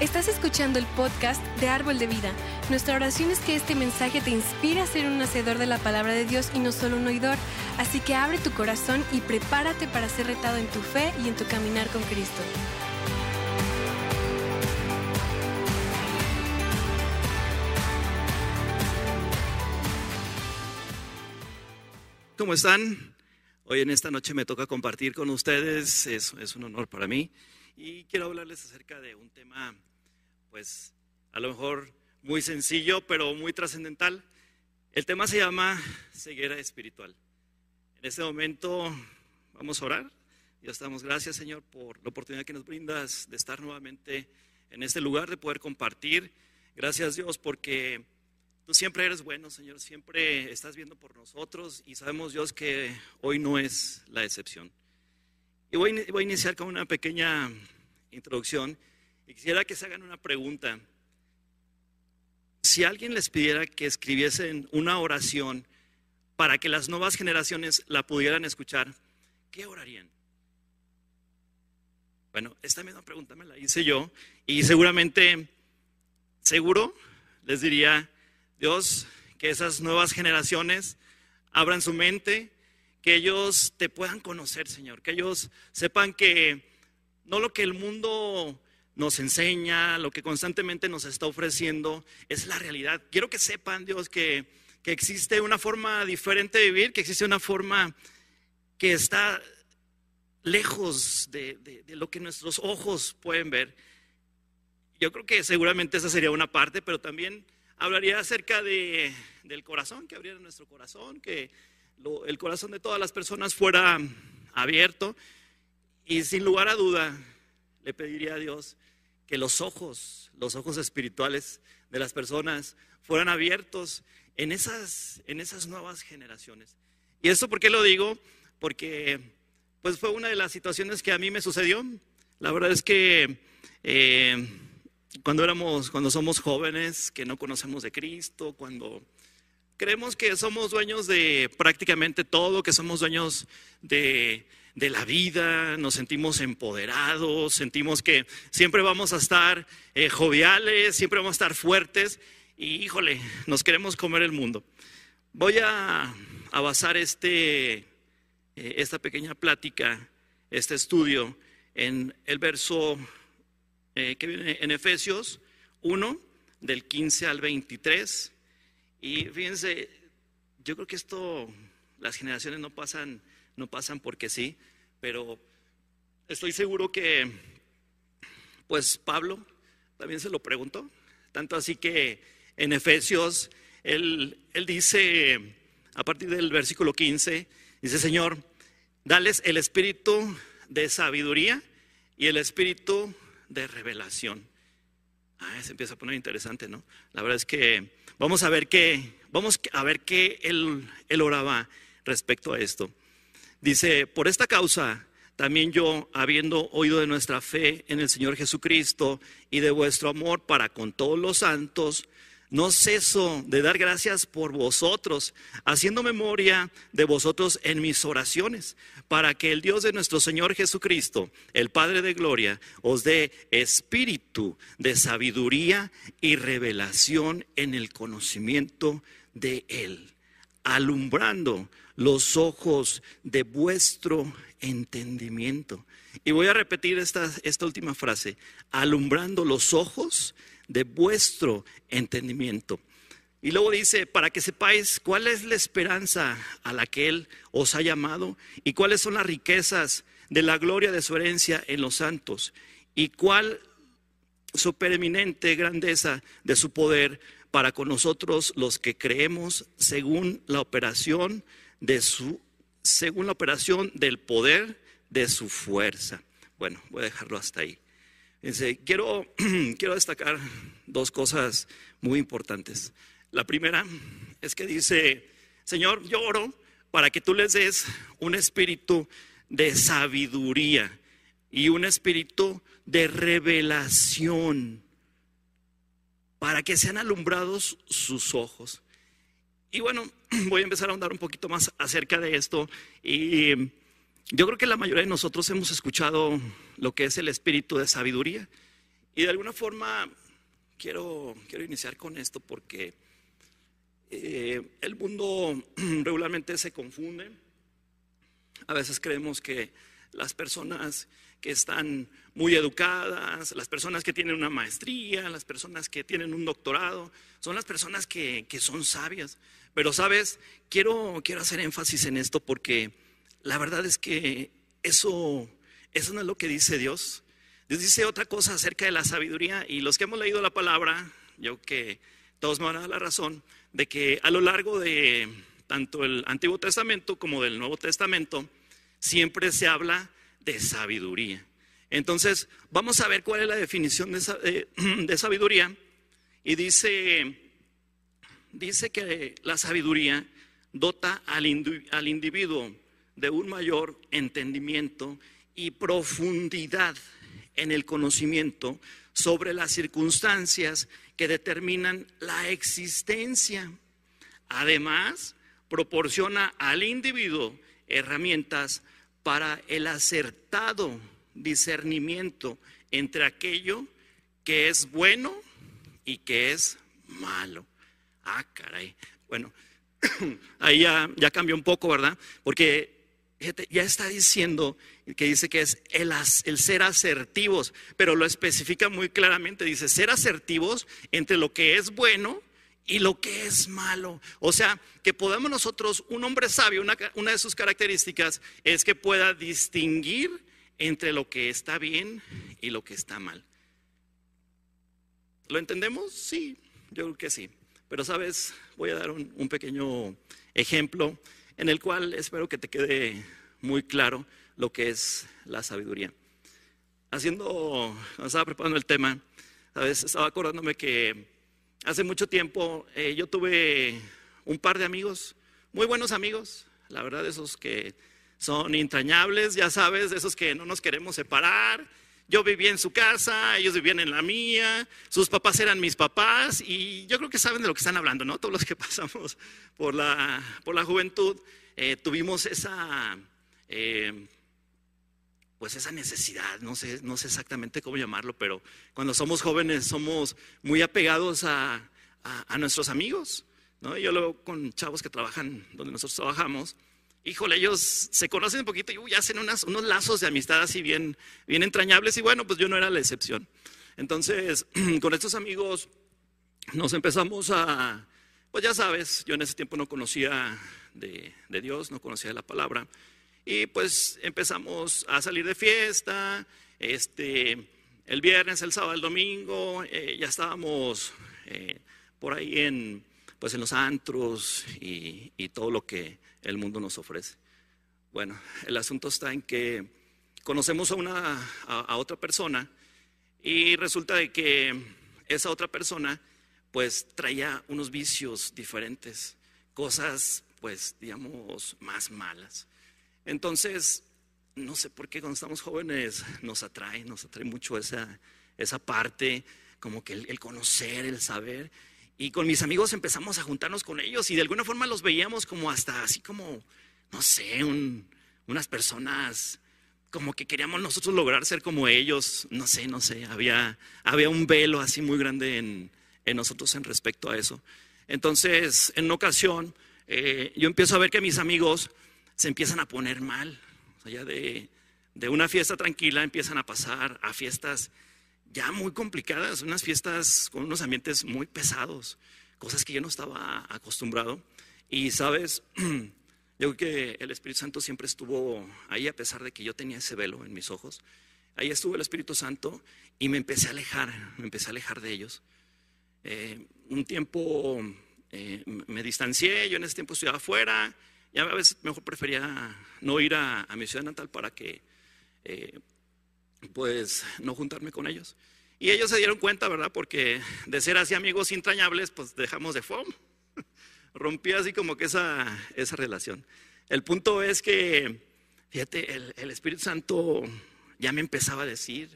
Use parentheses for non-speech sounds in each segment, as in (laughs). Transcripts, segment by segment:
Estás escuchando el podcast de Árbol de Vida. Nuestra oración es que este mensaje te inspire a ser un hacedor de la palabra de Dios y no solo un oidor. Así que abre tu corazón y prepárate para ser retado en tu fe y en tu caminar con Cristo. ¿Cómo están? Hoy en esta noche me toca compartir con ustedes, es, es un honor para mí y quiero hablarles acerca de un tema, pues a lo mejor muy sencillo, pero muy trascendental. El tema se llama ceguera espiritual. En este momento vamos a orar. Dios, damos gracias, Señor, por la oportunidad que nos brindas de estar nuevamente en este lugar, de poder compartir. Gracias, Dios, porque Tú siempre eres bueno, Señor, siempre estás viendo por nosotros y sabemos, Dios, que hoy no es la excepción. Y voy, a iniciar con una pequeña introducción y quisiera que se hagan una pregunta. Si alguien les pidiera que escribiesen una oración para que las nuevas generaciones la pudieran escuchar, ¿qué orarían? Bueno, esta misma pregunta me la hice yo y seguramente, seguro, les diría, Dios, que esas nuevas generaciones abran su mente, que ellos te puedan conocer, Señor, que ellos sepan que no lo que el mundo nos enseña, lo que constantemente nos está ofreciendo, es la realidad. Quiero que sepan, Dios, que, que existe una forma diferente de vivir, que existe una forma que está lejos de, de, lo que nuestros ojos pueden ver. Yo creo que seguramente esa sería una parte, pero también hablaría acerca de, del corazón, que abriera nuestro corazón, que el corazón de todas las personas fuera abierto. Y sin lugar a duda, le pediría a Dios que los ojos, los ojos espirituales de las personas fueran abiertos en esas, en esas nuevas generaciones. ¿Y esto por qué lo digo? Porque pues fue una de las situaciones que a mí me sucedió. La verdad es que eh, cuando éramos, cuando somos jóvenes, que no conocemos de Cristo, cuando creemos que somos dueños de prácticamente todo, que somos dueños de, la vida, nos sentimos empoderados, sentimos que siempre vamos a estar eh, joviales, siempre vamos a estar fuertes y híjole, nos queremos comer el mundo. Voy a, basar este, eh, esta pequeña plática, este estudio, en el verso eh, que viene en Efesios 1, del 15 al 23. Y fíjense, yo creo que esto, las generaciones no pasan, no pasan porque sí, pero estoy seguro que, pues Pablo también se lo preguntó, tanto así que en Efesios él, él dice, a partir del versículo 15, dice, Señor, dales el espíritu de sabiduría y el espíritu de revelación. Ah, se empieza a poner interesante, ¿no? La verdad es que vamos a ver qué, vamos a ver qué él, él oraba respecto a esto. Dice, por esta causa, también yo, habiendo oído de nuestra fe en el Señor Jesucristo y de vuestro amor para con todos los santos, no ceso de dar gracias por vosotros, haciendo memoria de vosotros en mis oraciones, para que el Dios de nuestro Señor Jesucristo, el Padre de Gloria, os dé espíritu de sabiduría y revelación en el conocimiento de Él, alumbrando los ojos de vuestro entendimiento. Y voy a repetir esta, esta última frase, alumbrando los ojos de vuestro entendimiento. Y luego dice, para que sepáis cuál es la esperanza a la que Él os ha llamado y cuáles son las riquezas de la gloria de su herencia en los santos y cuál su preeminente grandeza de su poder para con nosotros los que creemos según la operación de su según la operación del poder de su fuerza. Bueno, voy a dejarlo hasta ahí quiero, (clears throat) quiero destacar dos cosas muy importantes. La primera es que dice, Señor, yo oro para que tú les des un espíritu de sabiduría y un espíritu de revelación para que sean alumbrados sus ojos. Y bueno, (clears throat) voy a empezar a ahondar un poquito más acerca de esto y yo creo que la mayoría de nosotros hemos escuchado lo que es el espíritu de sabiduría. Y de alguna forma quiero, quiero iniciar con esto porque eh, el mundo (clears throat) regularmente se confunde. A veces creemos que las personas que están muy educadas, las personas que tienen una maestría, las personas que tienen un doctorado, son las personas que, son sabias. Pero, ¿sabes? Quiero, quiero hacer énfasis en esto porque la verdad es que eso, eso no es lo que dice Dios. Dios dice otra cosa acerca de la sabiduría y los que hemos leído la palabra, yo que todos me van a dar la razón, de que a lo largo de tanto el Antiguo Testamento como del Nuevo Testamento, siempre se habla de sabiduría. Entonces, vamos a ver cuál es la definición de, (clears throat) sabiduría. Y dice, dice que la sabiduría dota al individuo de un mayor entendimiento y profundidad en el conocimiento sobre las circunstancias que determinan la existencia. Además, proporciona al individuo herramientas para el acertado discernimiento entre aquello que es bueno y que es malo. Ah, caray. Bueno, (clears throat) ahí ya, ya cambió un poco, ¿verdad? Porque ya está diciendo que dice que es el, ser asertivos, pero lo especifica muy claramente. Dice ser asertivos entre lo que es bueno y lo que es malo. O sea, que podamos nosotros, un hombre sabio, una, de sus características es que pueda distinguir entre lo que está bien y lo que está mal. ¿Lo entendemos? Sí, yo creo que sí. Pero sabes, voy a dar un pequeño ejemplo en el cual espero que te quede muy claro lo que es la sabiduría. Haciendo, cuando estaba preparando el tema, ¿sabes? estaba acordándome que hace mucho tiempo eh, yo tuve un par de amigos, muy buenos amigos, la verdad, esos que son entrañables, ya sabes, esos que no nos queremos separar, yo vivía en su casa, ellos vivían en la mía, sus papás eran mis papás y yo creo que saben de lo que están hablando, ¿no? Todos los que (laughs) pasamos por la, por la juventud eh, tuvimos esa, eh, pues esa necesidad, no sé, no sé exactamente cómo llamarlo, pero cuando somos jóvenes somos muy apegados a, a, nuestros amigos, ¿no? Yo lo con chavos que trabajan donde nosotros trabajamos híjole, ellos se conocen un poquito y hacen unos lazos de amistad así bien, bien entrañables y bueno, pues yo no era la excepción. Entonces, (clears throat) con estos amigos nos empezamos a, pues ya sabes, yo en ese tiempo no conocía de, Dios, no conocía la palabra y pues empezamos a salir de fiesta, este, el viernes, el sábado, el domingo, eh, ya estábamos eh, por ahí en, pues en los antros y, y todo lo que el mundo nos ofrece. Bueno, el asunto está en que conocemos a, una, a, otra persona y resulta de que esa otra persona pues traía unos vicios diferentes, cosas pues digamos más malas. Entonces, no sé por qué cuando estamos jóvenes nos atrae, nos atrae mucho esa, esa parte, como que el conocer, el saber. Y con mis amigos empezamos a juntarnos con ellos y de alguna forma los veíamos como hasta así como, no sé, unas personas como que queríamos nosotros lograr ser como ellos, no sé, no sé, había, había un velo así muy grande en, nosotros en respecto a eso. Entonces, en una ocasión, eh, yo empiezo a ver que mis amigos se empiezan a poner mal, o sea, de, de una fiesta tranquila empiezan a pasar a fiestas ya muy complicadas, unas fiestas con unos ambientes muy pesados, cosas que yo no estaba acostumbrado. Y sabes, (clears throat) yo creo que el Espíritu Santo siempre estuvo ahí a pesar de que yo tenía ese velo en mis ojos. Ahí estuvo el Espíritu Santo y me empecé a alejar, me empecé a alejar de ellos. Eh, un tiempo eh, me distancié, yo en ese tiempo estudiaba afuera, ya a veces mejor prefería no ir a, mi ciudad natal para que eh, pues no juntarme con ellos. Y ellos se dieron cuenta, ¿verdad? Porque de ser así amigos entrañables, pues dejamos de FOM. (laughs) Rompí así como que esa, esa relación. El punto es que, fíjate, el, Espíritu Santo ya me empezaba a decir,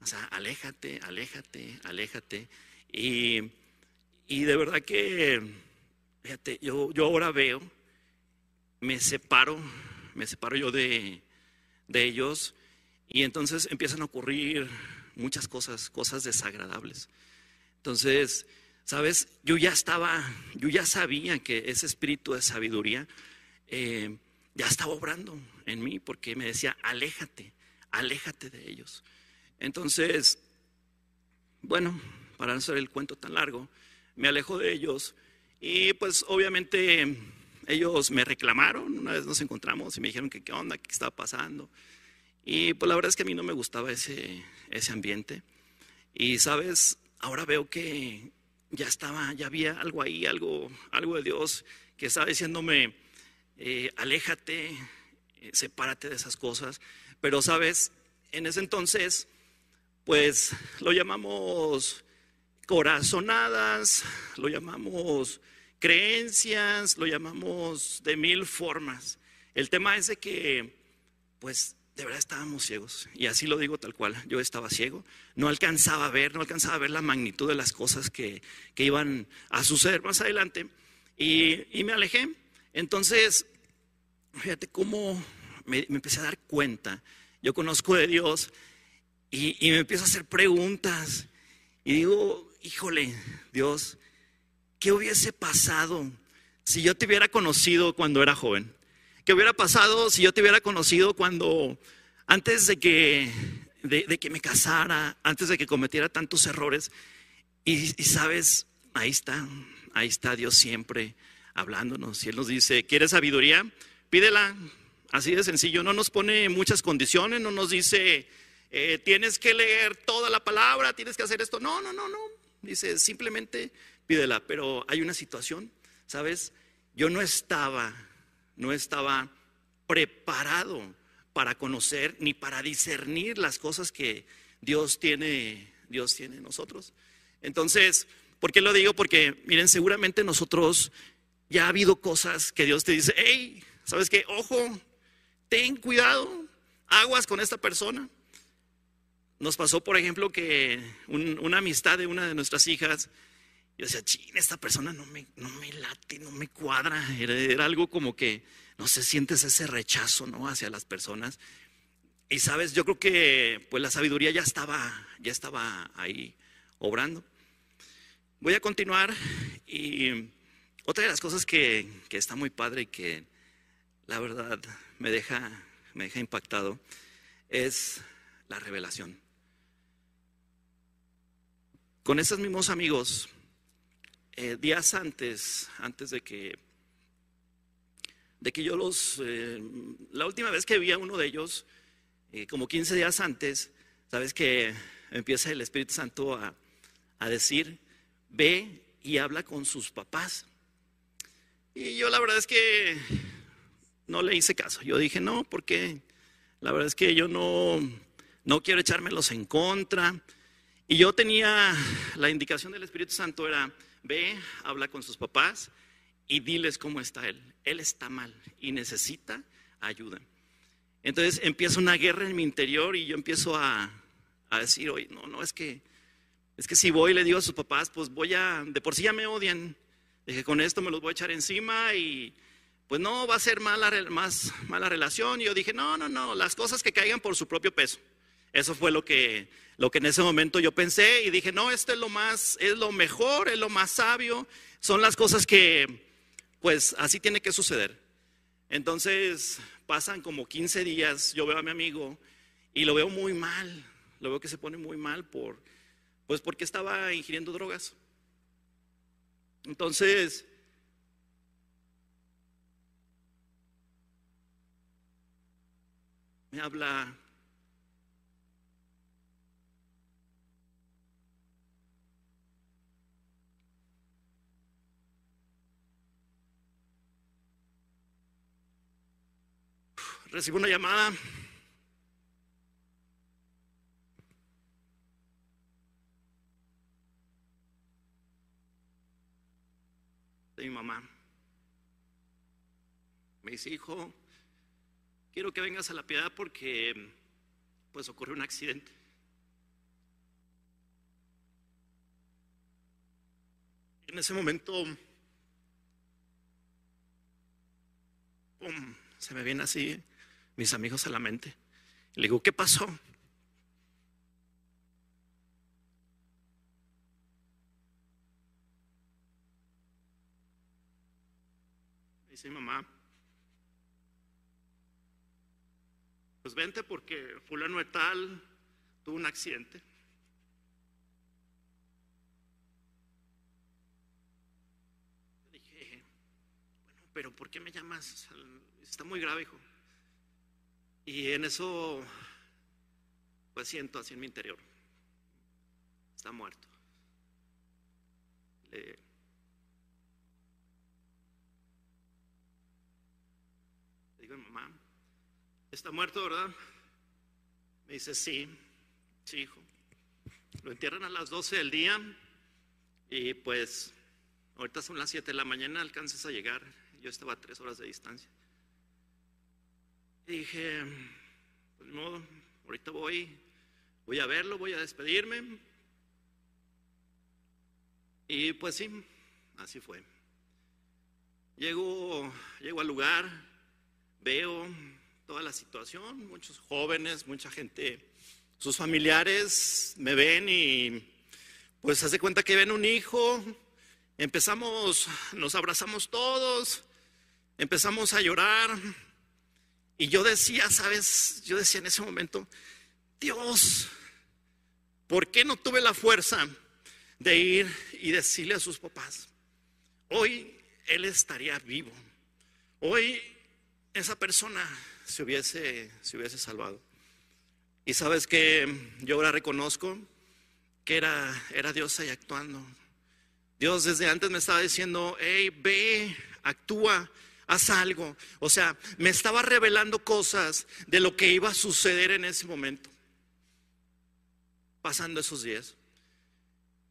o sea, aléjate, aléjate, aléjate. Y, de verdad que, fíjate, yo, yo ahora veo, me separo, me separo yo de, de ellos y entonces empiezan a ocurrir muchas cosas, cosas desagradables. Entonces, sabes, yo ya estaba, yo ya sabía que ese espíritu de sabiduría eh, ya estaba obrando en mí porque me decía, aléjate, aléjate de ellos. Entonces, bueno, para no hacer el cuento tan largo, me alejo de ellos y pues obviamente ellos me reclamaron, una vez nos encontramos y me dijeron que qué onda, qué estaba pasando. Y pues la verdad es que a mí no me gustaba ese, ese ambiente. Y sabes, ahora veo que ya estaba, ya había algo ahí, algo, algo de Dios que estaba diciéndome, eh, aléjate, eh, sepárate de esas cosas. Pero sabes, en ese entonces, pues lo llamamos corazonadas, lo llamamos creencias, lo llamamos de mil formas. El tema es de que, pues, de verdad estábamos ciegos. Y así lo digo tal cual. Yo estaba ciego. No alcanzaba a ver, no alcanzaba a ver la magnitud de las cosas que, iban a suceder más adelante. Y, me alejé. Entonces, fíjate cómo me, empecé a dar cuenta. Yo conozco de Dios y, y me empiezo a hacer preguntas. Y digo, híjole, Dios, ¿qué hubiese pasado si yo te hubiera conocido cuando era joven? ¿Qué hubiera pasado si yo te hubiera conocido cuando, antes de que, de, que me casara, antes de que cometiera tantos errores? Y, sabes, ahí está, ahí está Dios siempre hablándonos. Y Él nos dice, ¿quieres sabiduría? Pídela. Así de sencillo, no nos pone muchas condiciones, no nos dice, eh, tienes que leer toda la palabra, tienes que hacer esto. No, no, no, no. Dice, simplemente pídela. Pero hay una situación, ¿sabes? Yo no estaba, no estaba preparado para conocer ni para discernir las cosas que Dios tiene, Dios tiene en nosotros. Entonces, ¿por qué lo digo? Porque miren, seguramente nosotros ya ha habido cosas que Dios te dice, hey, ¿sabes qué? Ojo, ten cuidado, aguas con esta persona. Nos pasó, por ejemplo, que una amistad de una de nuestras hijas, yo decía, ching, esta persona no me, no me late, no me cuadra. Era, algo como que, no sé, sientes ese rechazo, ¿no? Hacia las personas. Y sabes, yo creo que pues la sabiduría ya estaba, ya estaba ahí obrando. Voy a continuar y otra de las cosas que, que está muy padre y que la verdad me deja, me deja impactado es la revelación. Con esos mismos amigos, eh, días antes, antes de que, de que yo los, eh, la última vez que vi a uno de ellos, eh, como 15 días antes, sabes que empieza el Espíritu Santo a, a decir, ve y habla con sus papás. Y yo la verdad es que no le hice caso. Yo dije, no, porque la verdad es que yo no, no quiero echármelos en contra. Y yo tenía la indicación del Espíritu Santo era, ve, habla con sus papás y diles cómo está él. Él está mal y necesita ayuda. Entonces empieza una guerra en mi interior y yo empiezo a, decir, oye, no, no, es que, es que si voy y le digo a sus papás, pues voy a, de por sí ya me odian. Dije, con esto me los voy a echar encima y pues no va a ser mala, mala relación. Y yo dije, no, no, no, las cosas que caigan por su propio peso. Eso fue lo que, lo que en ese momento yo pensé y dije, no, esto es lo más, es lo mejor, es lo más sabio, son las cosas que, pues así tiene que suceder. Entonces pasan como 15 días, yo veo a mi amigo y lo veo muy mal, lo veo que se pone muy mal por, pues porque estaba ingiriendo drogas. Entonces, me habla recibo una llamada. de mi mamá. Me dice, hijo, quiero que vengas a la piedad porque pues ocurrió un accidente. En ese momento, se me viene así mis amigos a la mente. Le digo, ¿qué pasó? Dice mamá, pues vente porque fulano de tal tuvo un accidente. Le dije, bueno, pero ¿por qué me llamas? Está muy grave, hijo. Y en eso, pues siento así en mi interior, está muerto. Le, digo, mamá, ¿está muerto, verdad? Me dice, sí, sí, hijo. Lo entierran a las 12 del día y pues ahorita son las 7 de la mañana, alcanzas a llegar. Yo estaba a tres horas de distancia. Dije, pues de modo, ahorita voy, voy a verlo, voy a despedirme. Y pues sí, así fue. Llego, llego al lugar, veo toda la situación, muchos jóvenes, mucha gente, sus familiares me ven y pues hace cuenta que ven un hijo, empezamos, nos abrazamos todos, empezamos a llorar y yo decía, sabes, yo decía en ese momento, Dios, ¿por qué no tuve la fuerza de ir y decirle a sus papás, hoy él estaría vivo, hoy esa persona se hubiese, se hubiese salvado. Y sabes que yo ahora reconozco que era, era Dios ahí actuando. Dios desde antes me estaba diciendo, hey, ve, actúa, haz algo. O sea, me estaba revelando cosas de lo que iba a suceder en ese momento, pasando esos días.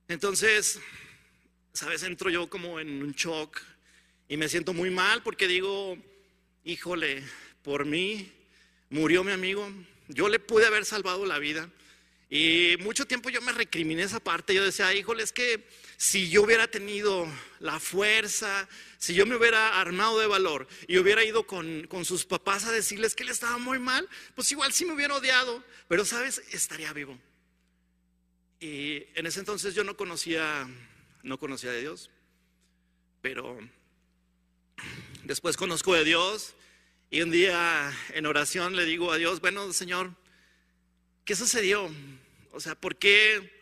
Entonces, sabes, entro yo como en un shock y me siento muy mal porque digo, híjole, por mí murió mi amigo, yo le pude haber salvado la vida. Y mucho tiempo yo me recriminé esa parte, yo decía, híjole, es que si yo hubiera tenido la fuerza, si yo me hubiera armado de valor y hubiera ido con, con, sus papás a decirles que él estaba muy mal, pues igual sí me hubiera odiado, pero sabes, estaría vivo. Y en ese entonces yo no conocía, no conocía de Dios, pero después conozco de Dios y un día en oración le digo a Dios, bueno, Señor, ¿qué sucedió? O sea, ¿por qué,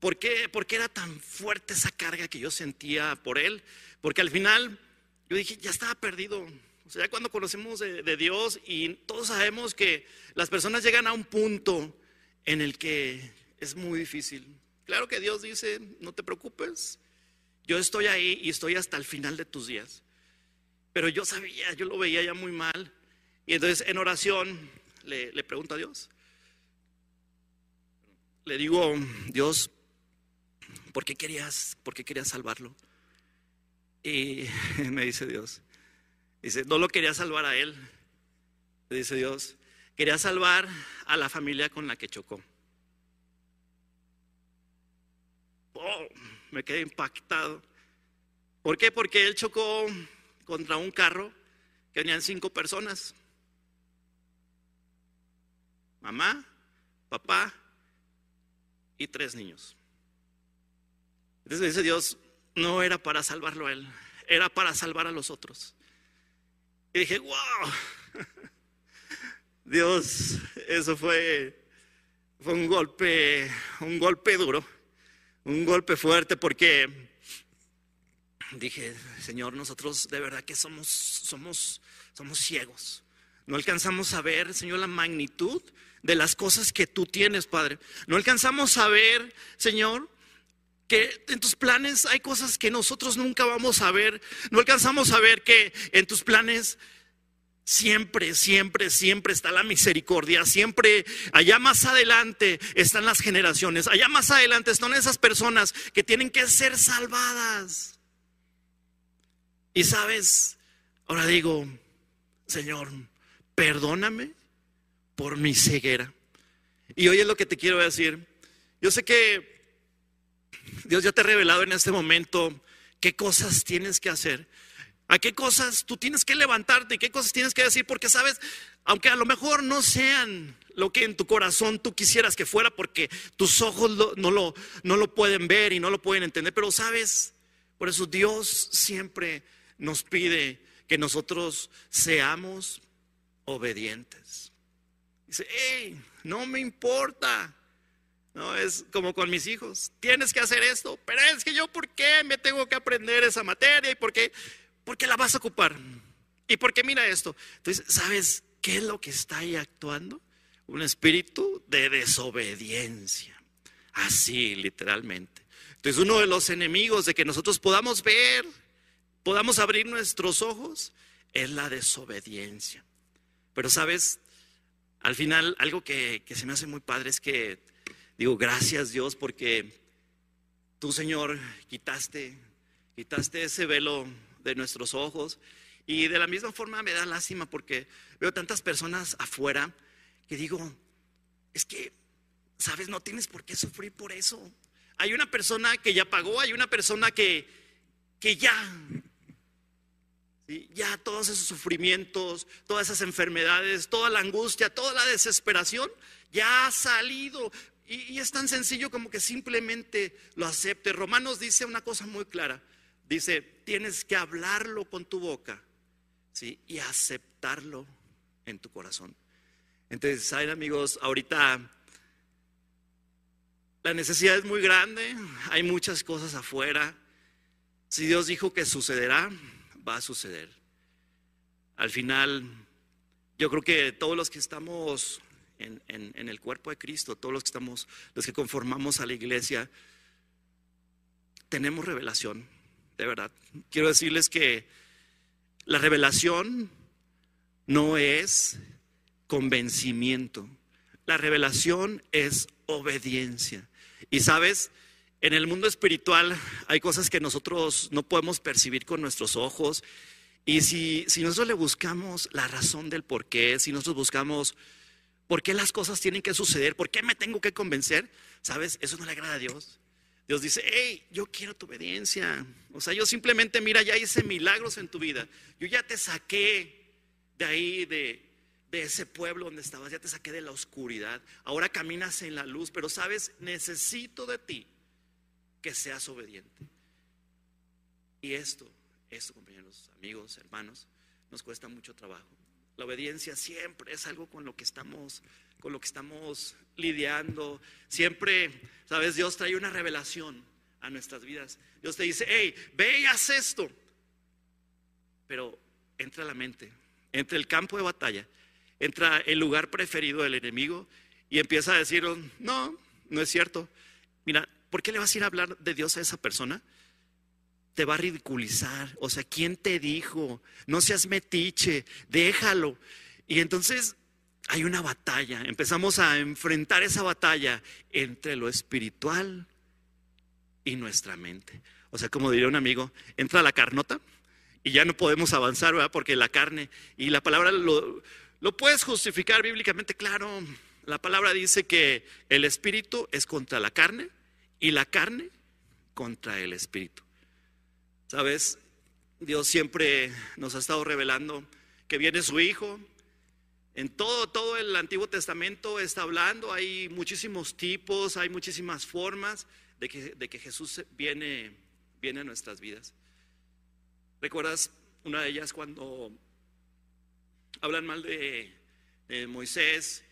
por qué, por qué era tan fuerte esa carga que yo sentía por Él? Porque al final yo dije, ya estaba perdido. O sea, cuando conocemos de, de Dios y todos sabemos que las personas llegan a un punto en el que es muy difícil. Claro que Dios dice, no te preocupes, yo estoy ahí y estoy hasta el final de tus días. Pero yo sabía, yo lo veía ya muy mal. Y entonces en oración le, le pregunto a Dios. Le digo, Dios, ¿por qué querías, por qué querías salvarlo? Y (laughs) me dice Dios, dice, no lo quería salvar a él. Dice Dios, quería salvar a la familia con la que chocó. Oh, me quedé impactado. ¿Por qué? Porque él chocó contra un carro que venían cinco personas. Mamá, papá y tres niños. Entonces dice Dios, no era para salvarlo a él, era para salvar a los otros. Y dije, wow, (laughs) Dios, eso fue, fue un golpe, un golpe duro, un golpe fuerte porque dije, Señor, nosotros de verdad que somos, somos, somos ciegos. No alcanzamos a ver, Señor, la magnitud de las cosas que tú tienes, Padre. No alcanzamos a ver, Señor, que en tus planes hay cosas que nosotros nunca vamos a ver. No alcanzamos a ver que en tus planes siempre, siempre, siempre está la misericordia. Siempre allá más adelante están las generaciones. Allá más adelante están esas personas que tienen que ser salvadas. Y sabes, ahora digo, Señor, perdóname por mi ceguera. Y hoy es lo que te quiero decir. Yo sé que Dios ya te ha revelado en este momento qué cosas tienes que hacer. A qué cosas tú tienes que levantarte y qué cosas tienes que decir, porque sabes, aunque a lo mejor no sean lo que en tu corazón tú quisieras que fuera, porque tus ojos no, lo, no lo pueden ver y no lo pueden entender, pero sabes, por eso Dios siempre nos pide que nosotros seamos obedientes. Dice, hey, no me importa. No, es como con mis hijos. Tienes que hacer esto, pero es que yo, ¿por qué me tengo que aprender esa materia? ¿Y por qué? Porque la vas a ocupar. ¿Y por qué mira esto? Entonces, ¿sabes qué es lo que está ahí actuando? Un espíritu de desobediencia. Así, literalmente. Entonces, uno de los enemigos de que nosotros podamos ver, podamos abrir nuestros ojos, es la desobediencia. Pero, ¿sabes? Al final, algo que, se me hace muy padre es que digo, gracias Dios, porque tú, Señor, quitaste, quitaste ese velo de nuestros ojos. Y de la misma forma me da lástima porque veo tantas personas afuera que digo, es que, sabes, no tienes por qué sufrir por eso. Hay una persona que ya pagó, hay una persona que, que ya, ya todos esos sufrimientos, todas esas enfermedades, toda la angustia, toda la desesperación, ya ha salido. Y, es tan sencillo como que simplemente lo acepte. Romanos dice una cosa muy clara. Dice, tienes que hablarlo con tu boca ¿sí? y aceptarlo en tu corazón. Entonces, saben amigos, ahorita la necesidad es muy grande, hay muchas cosas afuera. Si Dios dijo que sucederá, va a suceder. Al final, yo creo que todos los que estamos en, el cuerpo de Cristo, todos los que estamos, los que conformamos a la iglesia, tenemos revelación, de verdad. Quiero decirles que la revelación no es convencimiento, la revelación es obediencia. Y sabes, en el mundo espiritual hay cosas que nosotros no podemos percibir con nuestros ojos. Y si, si nosotros le buscamos la razón del por qué, si nosotros buscamos por qué las cosas tienen que suceder, por qué me tengo que convencer, ¿sabes? Eso no le agrada a Dios. Dios dice, hey, yo quiero tu obediencia. O sea, yo simplemente, mira, ya hice milagros en tu vida. Yo ya te saqué de ahí, de, de ese pueblo donde estabas, ya te saqué de la oscuridad. Ahora caminas en la luz, pero sabes, necesito de ti que seas obediente. Y esto, esto, compañeros, amigos, hermanos, nos cuesta mucho trabajo. La obediencia siempre es algo con lo que estamos, con lo que estamos lidiando. Siempre, sabes, Dios trae una revelación a nuestras vidas. Dios te dice, hey, ve y haz esto. Pero entra la mente, entra el campo de batalla, entra el lugar preferido del enemigo y empieza a decir, no, no es cierto. Mira, ¿por qué le vas a ir a hablar de Dios a esa persona? Te va a ridiculizar. O sea, ¿quién te dijo? No seas metiche, déjalo. Y entonces hay una batalla. Empezamos a enfrentar esa batalla entre lo espiritual y nuestra mente. O sea, como diría un amigo, entra la carnota y ya no podemos avanzar, ¿verdad? Porque la carne y la palabra lo, lo puedes justificar bíblicamente, claro. La palabra dice que el espíritu es contra la carne y la carne contra el espíritu. ¿Sabes? Dios siempre nos ha estado revelando que viene su Hijo. En todo, todo el Antiguo Testamento está hablando, hay muchísimos tipos, hay muchísimas formas de que, de que Jesús viene, viene a nuestras vidas. ¿Recuerdas una de ellas cuando hablan mal de, de Moisés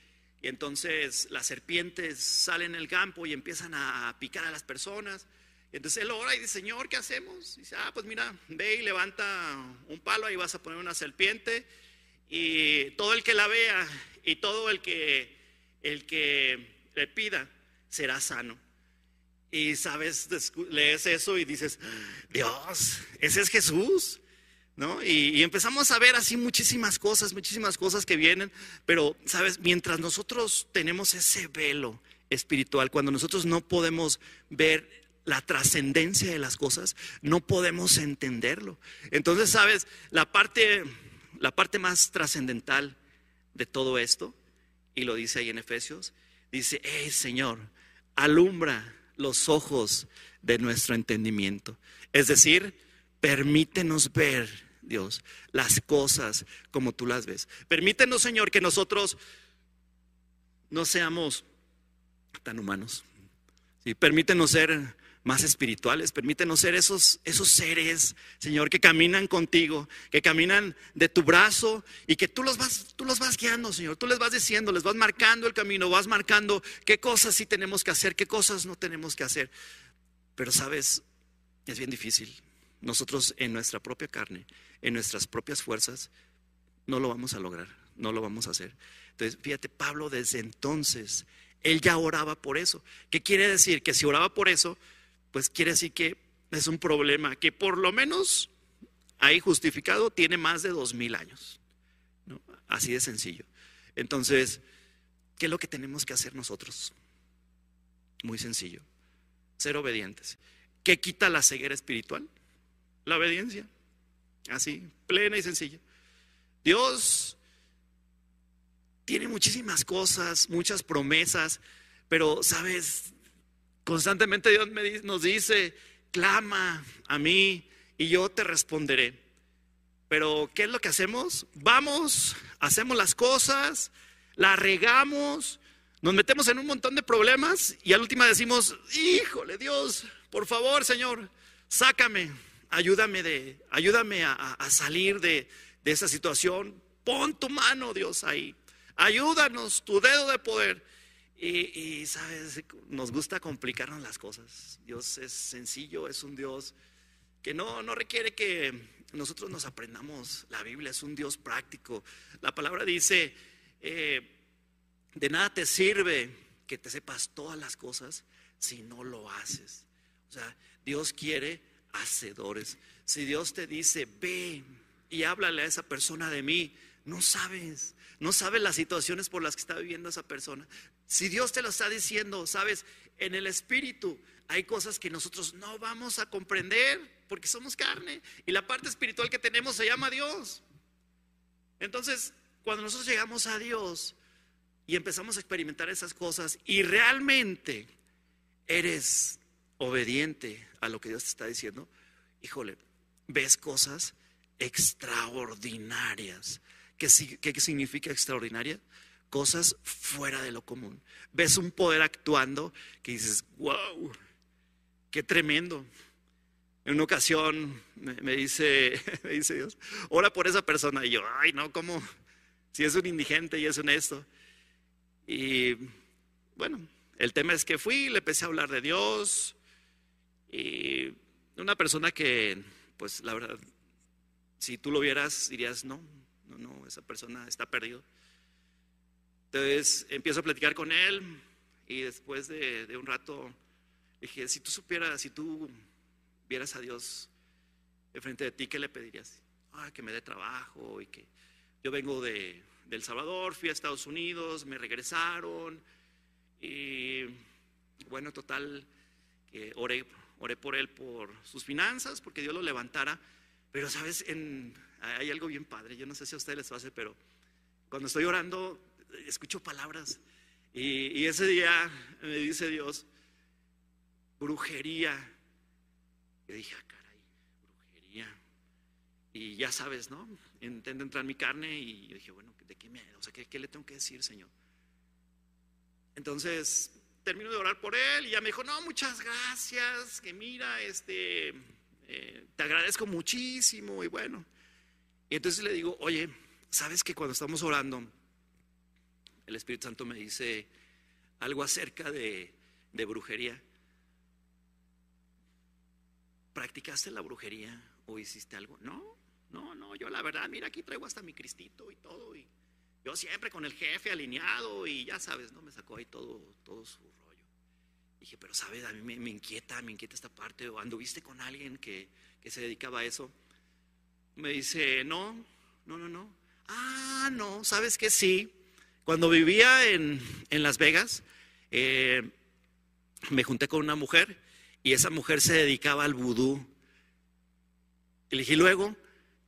y entonces las serpientes salen en el campo y empiezan a picar a las personas. Entonces él ora y dice, Señor, ¿qué hacemos? Y dice, ah, pues mira, ve y levanta un palo, ahí vas a poner una serpiente y todo el que la vea y todo el que, el que le pida será sano. Y sabes, lees eso y dices, Dios, ese es Jesús. ¿no? Y, empezamos a ver así muchísimas cosas, muchísimas cosas que vienen, pero, ¿sabes? Mientras nosotros tenemos ese velo espiritual, cuando nosotros no podemos ver la trascendencia de las cosas, no podemos entenderlo. Entonces, ¿sabes? La parte, la parte más trascendental de todo esto, y lo dice ahí en Efesios, dice, hey Señor, alumbra los ojos de nuestro entendimiento. Es decir, permítenos ver Dios, las cosas como tú las ves. Permítenos, Señor, que nosotros no seamos tan humanos. ¿sí? Permítenos ser más espirituales. Permítenos ser esos, esos seres, Señor, que caminan contigo, que caminan de tu brazo y que tú los, vas, tú los vas guiando, Señor. Tú les vas diciendo, les vas marcando el camino, vas marcando qué cosas sí tenemos que hacer, qué cosas no tenemos que hacer. Pero sabes, es bien difícil. Nosotros en nuestra propia carne, en nuestras propias fuerzas, no lo vamos a lograr, no lo vamos a hacer. Entonces, fíjate, Pablo desde entonces, él ya oraba por eso. ¿Qué quiere decir? Que si oraba por eso, pues quiere decir que es un problema que por lo menos ahí justificado tiene más de dos mil años. Así de sencillo. Entonces, ¿qué es lo que tenemos que hacer nosotros? Muy sencillo, ser obedientes. ¿Qué quita la ceguera espiritual? La obediencia. Así, plena y sencilla. Dios tiene muchísimas cosas, muchas promesas, pero, ¿sabes? Constantemente Dios nos dice, clama a mí y yo te responderé. Pero ¿qué es lo que hacemos? Vamos, hacemos las cosas, las regamos, nos metemos en un montón de problemas y al último decimos, híjole Dios, por favor Señor, sácame, ayúdame, de, ayúdame a, salir de, de esa situación. Pon tu mano Dios ahí, ayúdanos, tu dedo de poder. Y, sabes, nos gusta complicarnos las cosas. Dios es sencillo, es un Dios que no, no requiere que nosotros nos aprendamos la Biblia, es un Dios práctico. La palabra dice, eh, de nada te sirve que te sepas todas las cosas si no lo haces. O sea, Dios quiere hacedores. Si Dios te dice, ve y háblale a esa persona de mí, no sabes, no sabes las situaciones por las que está viviendo esa persona. Si Dios te lo está diciendo, sabes, en el espíritu hay cosas que nosotros no vamos a comprender porque somos carne y la parte espiritual que tenemos se llama Dios. Entonces, cuando nosotros llegamos a Dios y empezamos a experimentar esas cosas y realmente eres obediente a lo que Dios te está diciendo, híjole, ves cosas extraordinarias. ¿Qué, significa extraordinaria? cosas fuera de lo común. Ves un poder actuando que dices, wow, qué tremendo. En una ocasión me, dice, (laughs) me dice Dios, ora por esa persona. Y yo, ay, no, ¿cómo? Si es un indigente y es honesto. Y bueno, el tema es que fui, le empecé a hablar de Dios. Y una persona que, pues la verdad, si tú lo vieras, dirías, no, no, no, esa persona está perdido. Entonces empiezo a platicar con él y después de, un rato dije, si tú supieras, si tú vieras a Dios enfrente de ti, ¿qué le pedirías? Ah, que me dé trabajo y que yo vengo de, El Salvador, fui a Estados Unidos, me regresaron y bueno, total, que oré, oré por él, por sus finanzas, porque Dios lo levantara. Pero, ¿sabes? Hay algo bien padre, yo no sé si a ustedes les hace, pero cuando estoy orando, escucho palabras. Y, ese día me dice Dios, brujería. Yo dije, ah, caray, brujería. Y ya sabes, ¿no? Intento entrar en mi carne y yo dije, bueno, ¿de qué me, o sea, ¿qué, le tengo que decir, Señor? Entonces, termino de orar por él y ya me dijo, no, muchas gracias, que mira, este, eh, te agradezco muchísimo y bueno. Y entonces le digo, oye, ¿sabes que cuando estamos orando, el Espíritu Santo me dice algo acerca de, brujería. ¿Practicaste la brujería o hiciste algo? No, no, no, yo la verdad, mira, aquí traigo hasta mi cristito y todo. Y yo siempre con el jefe alineado y ya sabes, ¿no? Me sacó ahí todo, todo su rollo. Dije, pero sabes, a mí me, inquieta, me inquieta esta parte. ¿O anduviste con alguien que, que se dedicaba a eso? Me dice, no, no, no, no. Ah, no, ¿sabes que sí? Cuando vivía en, Las Vegas, eh, me junté con una mujer y esa mujer se dedicaba al vudú. Y dije, luego,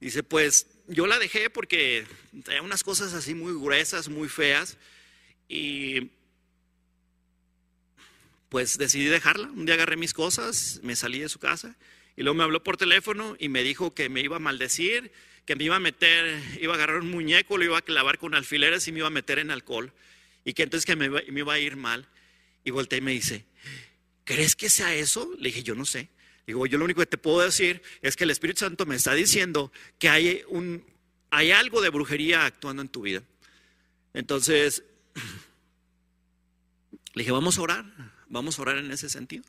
dice, pues yo la dejé porque traía unas cosas así muy gruesas, muy feas. Y pues decidí dejarla. Un día agarré mis cosas, me salí de su casa y luego me habló por teléfono y me dijo que me iba a maldecir que me iba a meter, iba a agarrar un muñeco, lo iba a clavar con alfileres y me iba a meter en alcohol. Y que entonces que me, iba a ir mal. Y volteé y me dice, ¿crees que sea eso? Le dije, yo no sé. Digo, yo lo único que te puedo decir es que el Espíritu Santo me está diciendo que hay, un, hay algo de brujería actuando en tu vida. Entonces, (clears throat) le dije, vamos a orar, vamos a orar en ese sentido.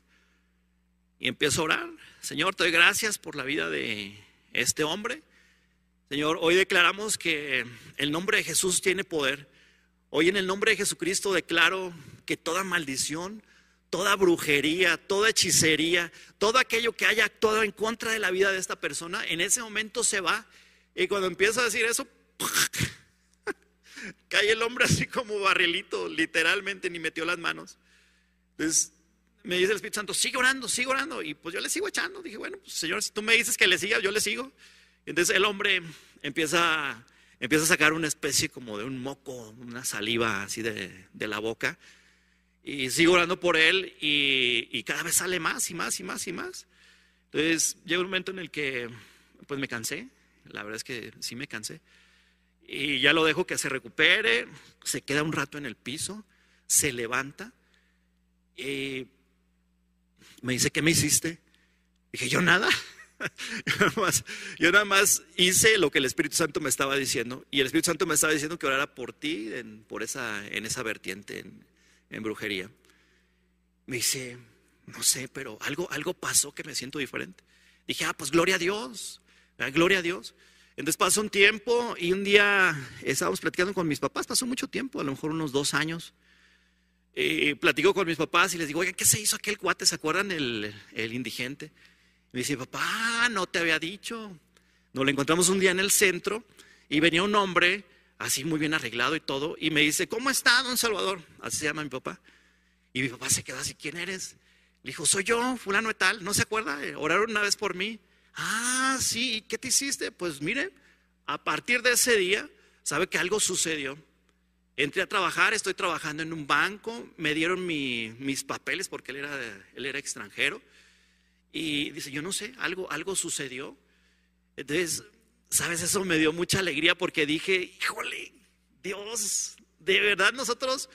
Y empiezo a orar. Señor, te doy gracias por la vida de este hombre. Señor, hoy declaramos que el nombre de Jesús tiene poder. Hoy en el nombre de Jesucristo declaro que toda maldición, toda brujería, toda hechicería, todo aquello que haya actuado en contra de la vida de esta persona, en ese momento se va. Y cuando empiezo a decir eso, (laughs) cae el hombre así como barrilito, literalmente, ni metió las manos. Entonces me dice el Espíritu Santo, sigue orando, sigue orando. Y pues yo le sigo echando. Dije, bueno, pues, Señor, si tú me dices que le siga, yo le sigo. Entonces el hombre empieza, empieza a sacar una especie como de un moco, una saliva así de, la boca. Y sigo orando por él y, cada vez sale más y más y más y más. Entonces llega un momento en el que pues me cansé. La verdad es que sí me cansé. Y ya lo dejo que se recupere, se queda un rato en el piso, se levanta y me dice, ¿qué me hiciste? Dije, yo nada. (laughs) yo, nada más, hice lo que el Espíritu Santo me estaba diciendo. Y el Espíritu Santo me estaba diciendo que orara por ti en, por esa, en esa vertiente, en, brujería. Me dice, no sé, pero algo, algo pasó que me siento diferente. Dije, ah, pues gloria a Dios, gloria a Dios. Entonces pasó un tiempo y un día estábamos platicando con mis papás, pasó mucho tiempo, a lo mejor unos dos años. Y platico con mis papás y les digo, oye, ¿qué se hizo aquel cuate? ¿Se acuerdan el, indigente? me dice, papá, no te había dicho. Nos lo encontramos un día en el centro y venía un hombre así muy bien arreglado y todo y me dice, ¿cómo está, don Salvador? Así se llama mi papá. Y mi papá se quedó así, ¿quién eres? Le dijo, soy yo, fulano de tal, ¿no se acuerda? Oraron una vez por mí. Ah, sí, ¿qué te hiciste? Pues mire, a partir de ese día, sabe que algo sucedió. Entré a trabajar, estoy trabajando en un banco, me dieron mis papeles porque él era, él era extranjero. Y dice, yo no sé, algo, algo sucedió. Entonces, sabes, eso me dio mucha alegría porque dije, híjole, Dios, de verdad nosotros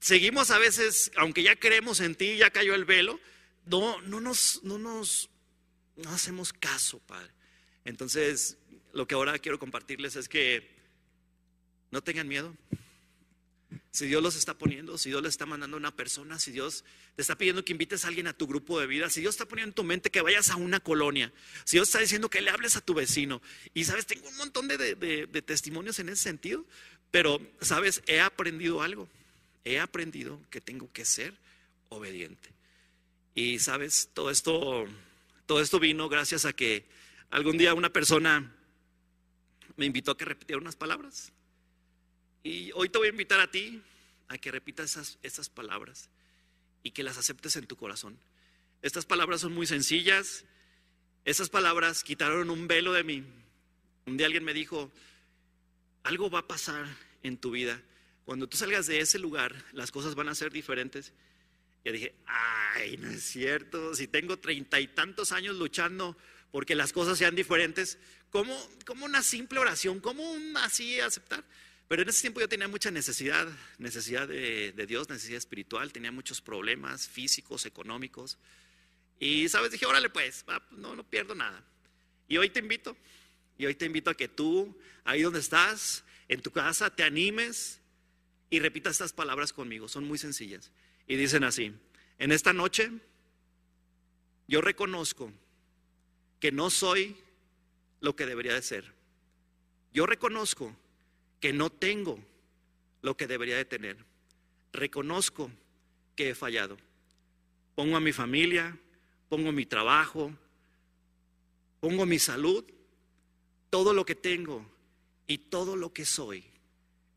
seguimos a veces, aunque ya creemos en ti, ya cayó el velo, no, no nos, no nos, no hacemos caso, Padre. Entonces, lo que ahora quiero compartirles es que no tengan miedo. Si Dios los está poniendo, si Dios les está mandando a una persona, si Dios te está pidiendo que invites a alguien a tu grupo de vida, si Dios está poniendo en tu mente que vayas a una colonia, si Dios está diciendo que le hables a tu vecino. Y sabes, tengo un montón de, testimonios en ese sentido, pero sabes, he aprendido algo. He aprendido que tengo que ser obediente. Y sabes, todo esto, todo esto vino gracias a que algún día una persona me invitó a que repitiera unas palabras. Y hoy te voy a invitar a ti a que repitas esas, esas palabras y que las aceptes en tu corazón. Estas palabras son muy sencillas. Esas palabras quitaron un velo de mí. Un día alguien me dijo, algo va a pasar en tu vida. Cuando tú salgas de ese lugar, las cosas van a ser diferentes. Y dije, ay, no es cierto. Si tengo treinta y tantos años luchando porque las cosas sean diferentes, ¿cómo, cómo una simple oración? ¿Cómo un así aceptar? Pero en ese tiempo yo tenía mucha necesidad, necesidad de, Dios, necesidad espiritual, tenía muchos problemas físicos, económicos. Y, ¿sabes? Dije, órale pues, no, no pierdo nada. Y hoy te invito, y hoy te invito a que tú, ahí donde estás, en tu casa, te animes y repitas estas palabras conmigo. Son muy sencillas. Y dicen así, en esta noche yo reconozco que no soy lo que debería de ser. Yo reconozco que no tengo lo que debería de tener. Reconozco que he fallado. Pongo a mi familia, pongo mi trabajo, pongo mi salud, todo lo que tengo y todo lo que soy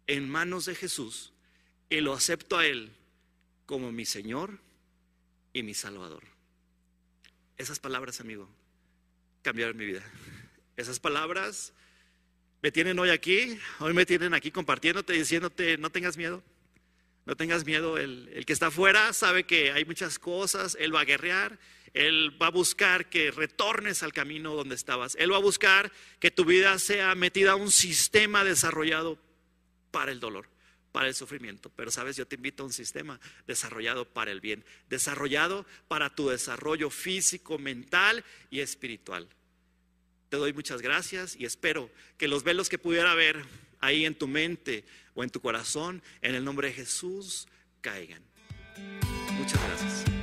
en manos de Jesús y lo acepto a Él como mi Señor y mi Salvador. Esas palabras, amigo, cambiaron mi vida. Esas palabras me tienen hoy aquí, hoy me tienen aquí compartiéndote, diciéndote, no tengas miedo, no tengas miedo. El, que está afuera sabe que hay muchas cosas, él va a guerrear, él va a buscar que retornes al camino donde estabas, él va a buscar que tu vida sea metida a un sistema desarrollado para el dolor, para el sufrimiento. Pero sabes, yo te invito a un sistema desarrollado para el bien, desarrollado para tu desarrollo físico, mental y espiritual. Te doy muchas gracias y espero que los velos que pudiera haber ahí en tu mente o en tu corazón, en el nombre de Jesús, caigan. Muchas gracias.